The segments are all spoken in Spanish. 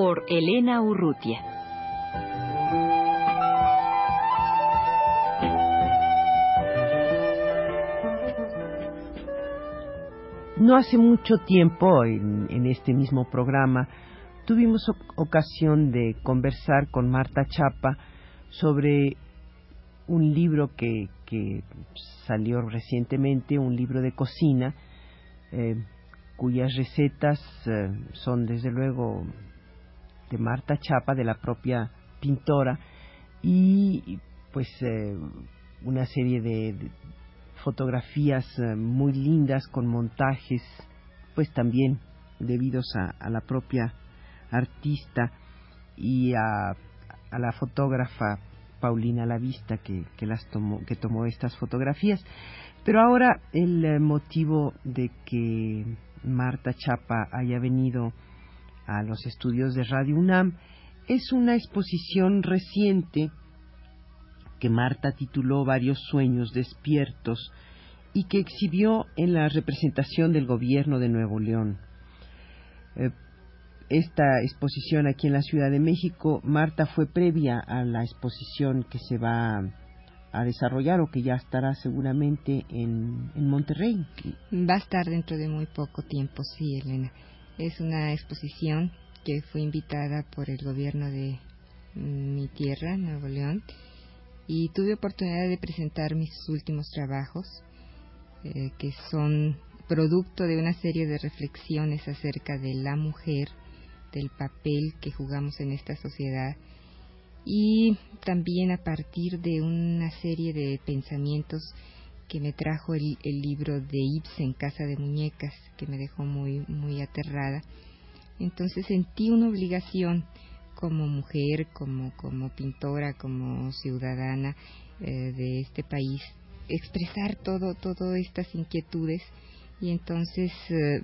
Por Elena Urrutia. No hace mucho tiempo, en, este mismo programa, tuvimos ocasión de conversar con Marta Chapa sobre un libro que, salió recientemente, un libro de cocina, eh, cuyas recetas eh, son desde luego de Marta Chapa, de la propia pintora, y pues eh, una serie de, fotografías muy lindas con montajes, pues también debidos a, la propia artista y a, a la fotógrafa Paulina La Vista que, que, las tomó, que tomó estas fotografías. Pero ahora el eh, motivo de que Marta Chapa haya venido a los estudios de Radio UNAM es una exposición reciente que Marta tituló Varios sueños despiertos y que exhibió en la representación del gobierno de Nuevo León. Eh, esta exposición aquí en la Ciudad de México, Marta, fue previa a la exposición que se va a desarrollar o que ya estará seguramente en, en Monterrey. Va a estar dentro de muy poco tiempo, sí, Elena. Es una exposición que fue invitada por el gobierno de mi tierra, Nuevo León, y tuve oportunidad de presentar mis últimos trabajos, eh, que son producto de una serie de reflexiones acerca de la mujer, del papel que jugamos en esta sociedad y también a partir de una serie de pensamientos que me trajo el, libro de Ibsen, Casa de Muñecas, que me dejó muy, muy aterrada. Entonces sentí una obligación como mujer, como, como pintora, como ciudadana eh, de este país, expresar todo, todas estas inquietudes y entonces eh,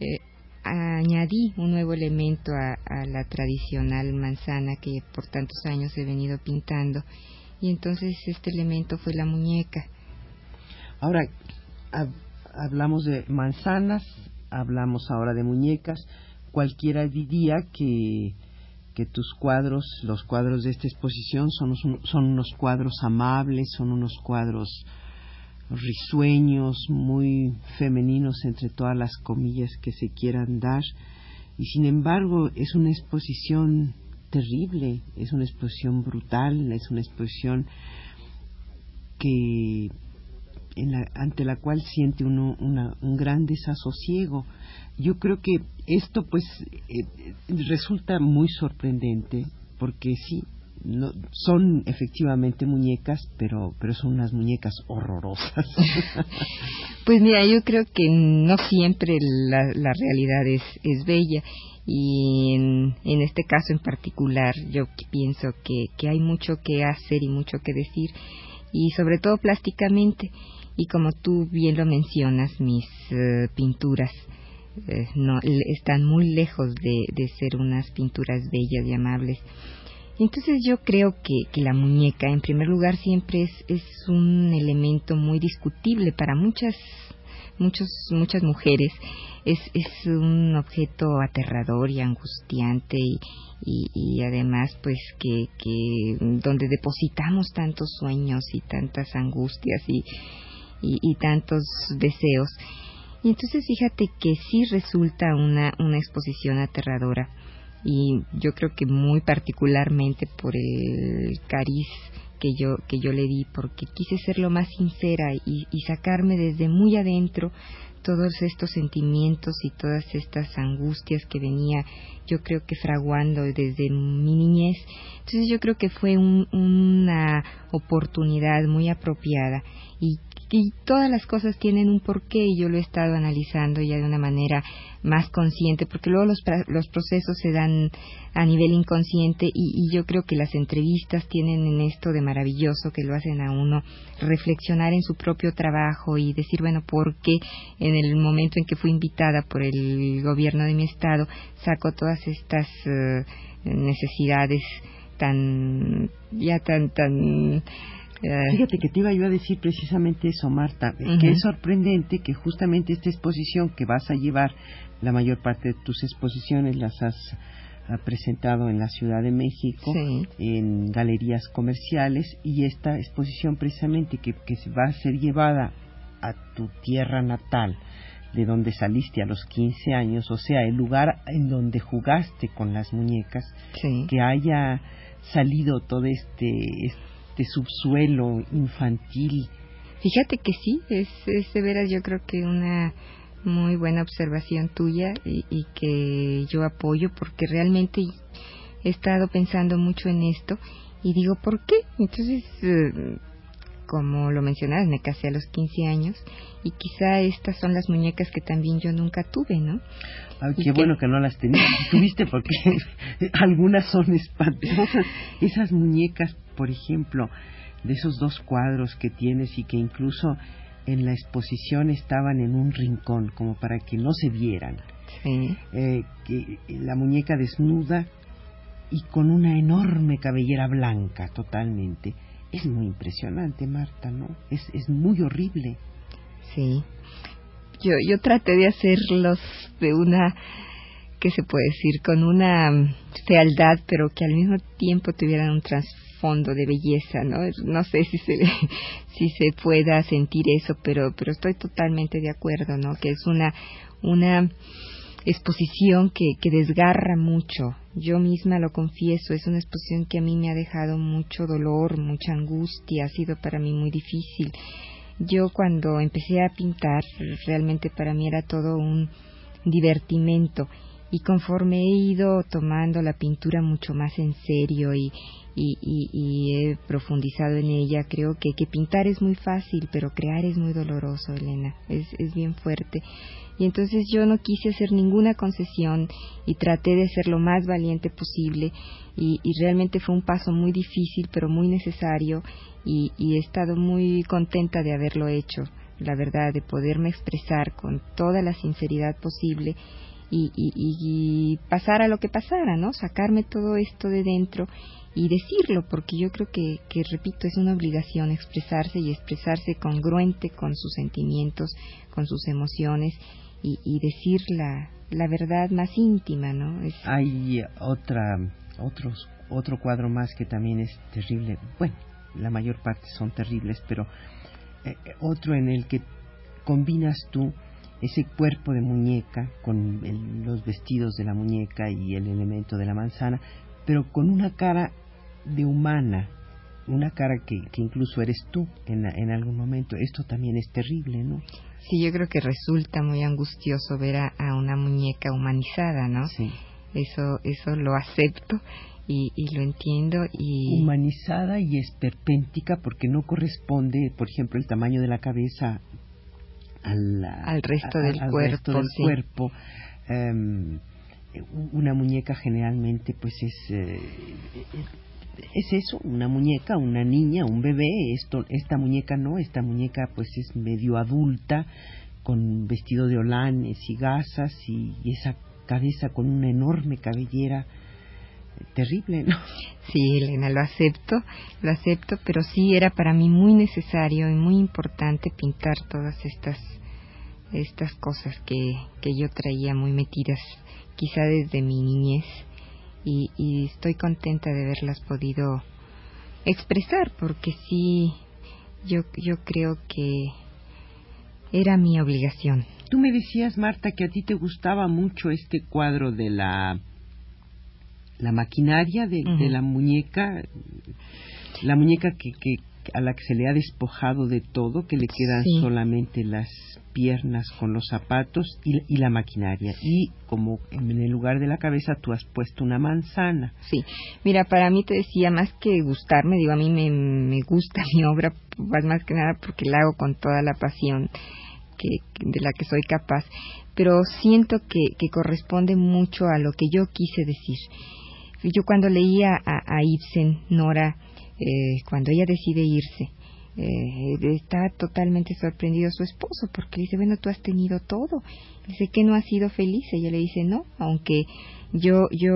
eh, añadí un nuevo elemento a, la tradicional manzana que por tantos años he venido pintando y entonces este elemento fue la muñeca. Ahora, hablamos de manzanas, hablamos ahora de muñecas, cualquiera diría que, que tus cuadros, los cuadros de esta exposición son, son unos cuadros amables, son unos cuadros risueños, muy femeninos entre todas las comillas que se quieran dar. Y sin embargo es una exposición terrible, es una exposición brutal, es una exposición que ante la cual siente uno un gran desasosiego. Yo creo que esto pues eh, resulta muy sorprendente porque sí, no, son efectivamente muñecas, pero, pero son unas muñecas horrorosas. pues mira, yo creo que no siempre la, la realidad es, es bella y en, en este caso en particular yo pienso que, que hay mucho que hacer y mucho que decir y sobre todo plásticamente. Y como tú bien lo mencionas, mis eh, pinturas eh, no, están muy lejos de, de ser unas pinturas bellas y amables. Entonces yo creo que, la muñeca, en primer lugar, siempre es, es un elemento muy discutible para muchas, muchos, muchas mujeres. Es, es un objeto aterrador y angustiante y, y, además pues que, que donde depositamos tantos sueños y tantas angustias y, y, tantos deseos. Y entonces fíjate que sí resulta una, una exposición aterradora y yo creo que muy particularmente por el cariz que yo que yo le di porque quise ser lo más sincera y, sacarme desde muy adentro todos estos sentimientos y todas estas angustias que venía yo creo que fraguando desde mi niñez. Entonces yo creo que fue una oportunidad muy apropiada. Y y todas las cosas tienen un porqué y yo lo he estado analizando ya de una manera más consciente, porque luego los, los procesos se dan a nivel inconsciente y, yo creo que las entrevistas tienen en esto de maravilloso que lo hacen a uno reflexionar en su propio trabajo y decir, bueno, ¿por qué en el momento en que fui invitada por el gobierno de mi estado saco todas estas uh, necesidades tan, ya tan, tan Fíjate que te iba yo a decir precisamente eso, Marta, que es sorprendente que justamente esta exposición que vas a llevar, la mayor parte de tus exposiciones las has ah, presentado en la Ciudad de México, en galerías comerciales, y esta exposición precisamente que, que va a ser llevada a tu tierra natal, de donde saliste a los 15 años, o sea, el lugar en donde jugaste con las muñecas, que haya salido todo este, este subsuelo infantil. Fíjate que sí, es, es de veras yo creo que una muy buena observación tuya y, y, que yo apoyo porque realmente he estado pensando mucho en esto y digo, ¿por qué? Entonces, eh, como lo mencionabas, me casé a los 15 años y quizá estas son las muñecas que también yo nunca tuve, ¿no? Ay, qué bueno que no las tenías, tuviste porque algunas son espantosas. Esas muñecas, por ejemplo, de esos dos cuadros que tienes y que incluso en la exposición estaban en un rincón como para que no se vieran. Eh, que la muñeca desnuda y con una enorme cabellera blanca totalmente. Es muy impresionante, Marta, ¿no? Es, es muy horrible. Sí. Yo, yo traté de hacerlos de una, ¿qué se puede decir? Con una fealdad, pero que al mismo tiempo tuvieran un trasfondo de belleza, ¿no? No sé si se, si se pueda sentir eso, pero, pero estoy totalmente de acuerdo, ¿no? Que es una, una exposición que, que desgarra mucho. Yo misma lo confieso, es una exposición que a mí me ha dejado mucho dolor, mucha angustia, ha sido para mí muy difícil. Yo cuando empecé a pintar, realmente para mí era todo un divertimento y conforme he ido tomando la pintura mucho más en serio y, y, y, he profundizado en ella, creo que, pintar es muy fácil, pero crear es muy doloroso, Elena, es, es bien fuerte. Y entonces yo no quise hacer ninguna concesión y traté de ser lo más valiente posible y, y realmente fue un paso muy difícil, pero muy necesario y, y he estado muy contenta de haberlo hecho, la verdad, de poderme expresar con toda la sinceridad posible y, y, y, pasar a lo que pasara, ¿no? Sacarme todo esto de dentro y decirlo, porque yo creo que, que, repito, es una obligación expresarse y expresarse congruente con sus sentimientos, con sus emociones y, decir la, la verdad más íntima, ¿no? Hay otra, otros, otro cuadro más que también es terrible. Bueno, la mayor parte son terribles, pero eh, otro en el que combinas tú ese cuerpo de muñeca con los vestidos de la muñeca y el elemento de la manzana, pero con una cara de humana, una cara que, que incluso eres tú en, en, algún momento. Esto también es terrible, ¿no? Sí, yo creo que resulta muy angustioso ver a, a una muñeca humanizada, ¿no? Sí. Eso, eso lo acepto y, y, lo entiendo y humanizada y esperpéntica porque no corresponde por ejemplo el tamaño de la cabeza al, al resto del al cuerpo. Resto del sí. cuerpo. Um, una muñeca generalmente pues es eh, es eso, una muñeca, una niña, un bebé, esto esta muñeca no, esta muñeca pues es medio adulta con vestido de holanes y gasas y, y esa cabeza con una enorme cabellera terrible, ¿no? Sí, Elena, lo acepto, lo acepto, pero sí era para mí muy necesario y muy importante pintar todas estas estas cosas que, que yo traía muy metidas, quizá desde mi niñez, y, y estoy contenta de haberlas podido expresar, porque sí, yo, yo creo que era mi obligación. Tú me decías, Marta, que a ti te gustaba mucho este cuadro de la la maquinaria de, uh -huh. de la muñeca, la muñeca que, que, a la que se le ha despojado de todo, que le quedan solamente las piernas con los zapatos y, la maquinaria. Y como en el lugar de la cabeza tú has puesto una manzana. Sí, mira, para mí te decía, más que gustarme, digo, a mí me, me gusta mi obra, pues más que nada porque la hago con toda la pasión que, de la que soy capaz, pero siento que, que corresponde mucho a lo que yo quise decir. Yo cuando leía a, a Ibsen, Nora, eh, cuando ella decide irse, eh, está totalmente sorprendido su esposo porque dice, bueno, tú has tenido todo. Dice que no has sido feliz. Ella le dice, no, aunque yo, yo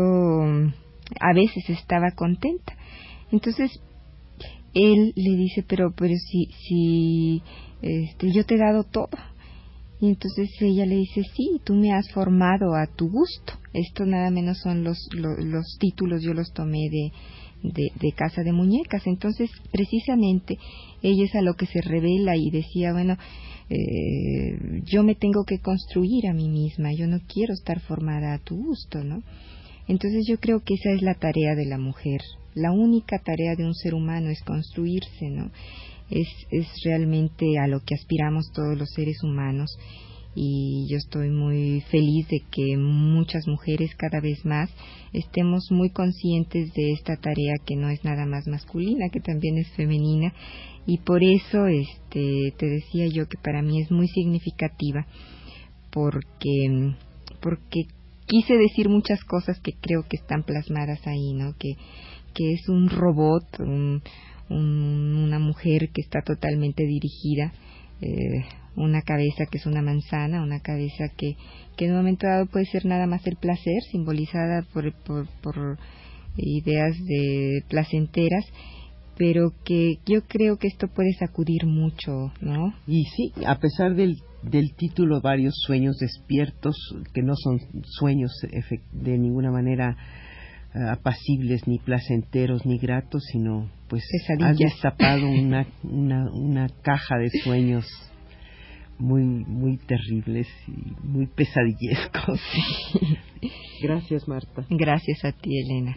a veces estaba contenta. Entonces, él le dice, pero, pero si, si, este, yo te he dado todo. Y entonces ella le dice, sí, tú me has formado a tu gusto. Esto nada menos son los, los títulos, yo los tomé de, de, Casa de Muñecas. Entonces, precisamente, ella es a lo que se revela y decía, bueno, eh, yo me tengo que construir a mí misma, yo no quiero estar formada a tu gusto, ¿no? Entonces yo creo que esa es la tarea de la mujer. La única tarea de un ser humano es construirse, ¿no? Es, es realmente a lo que aspiramos todos los seres humanos y yo estoy muy feliz de que muchas mujeres cada vez más estemos muy conscientes de esta tarea que no es nada más masculina, que también es femenina y por eso este te decía yo que para mí es muy significativa porque porque quise decir muchas cosas que creo que están plasmadas ahí, ¿no? Que que es un robot, una mujer que está totalmente dirigida eh, una cabeza que es una manzana, una cabeza que, que en un momento dado puede ser nada más el placer, simbolizada por, por, ideas de placenteras, pero que yo creo que esto puede sacudir mucho, ¿no? Y sí, a pesar del, del título varios sueños despiertos, que no son sueños de ninguna manera apacibles, ni placenteros, ni gratos, sino pues has destapado una, una, una caja de sueños muy muy terribles y muy pesadillescos. Gracias, Marta. Gracias a ti, Elena.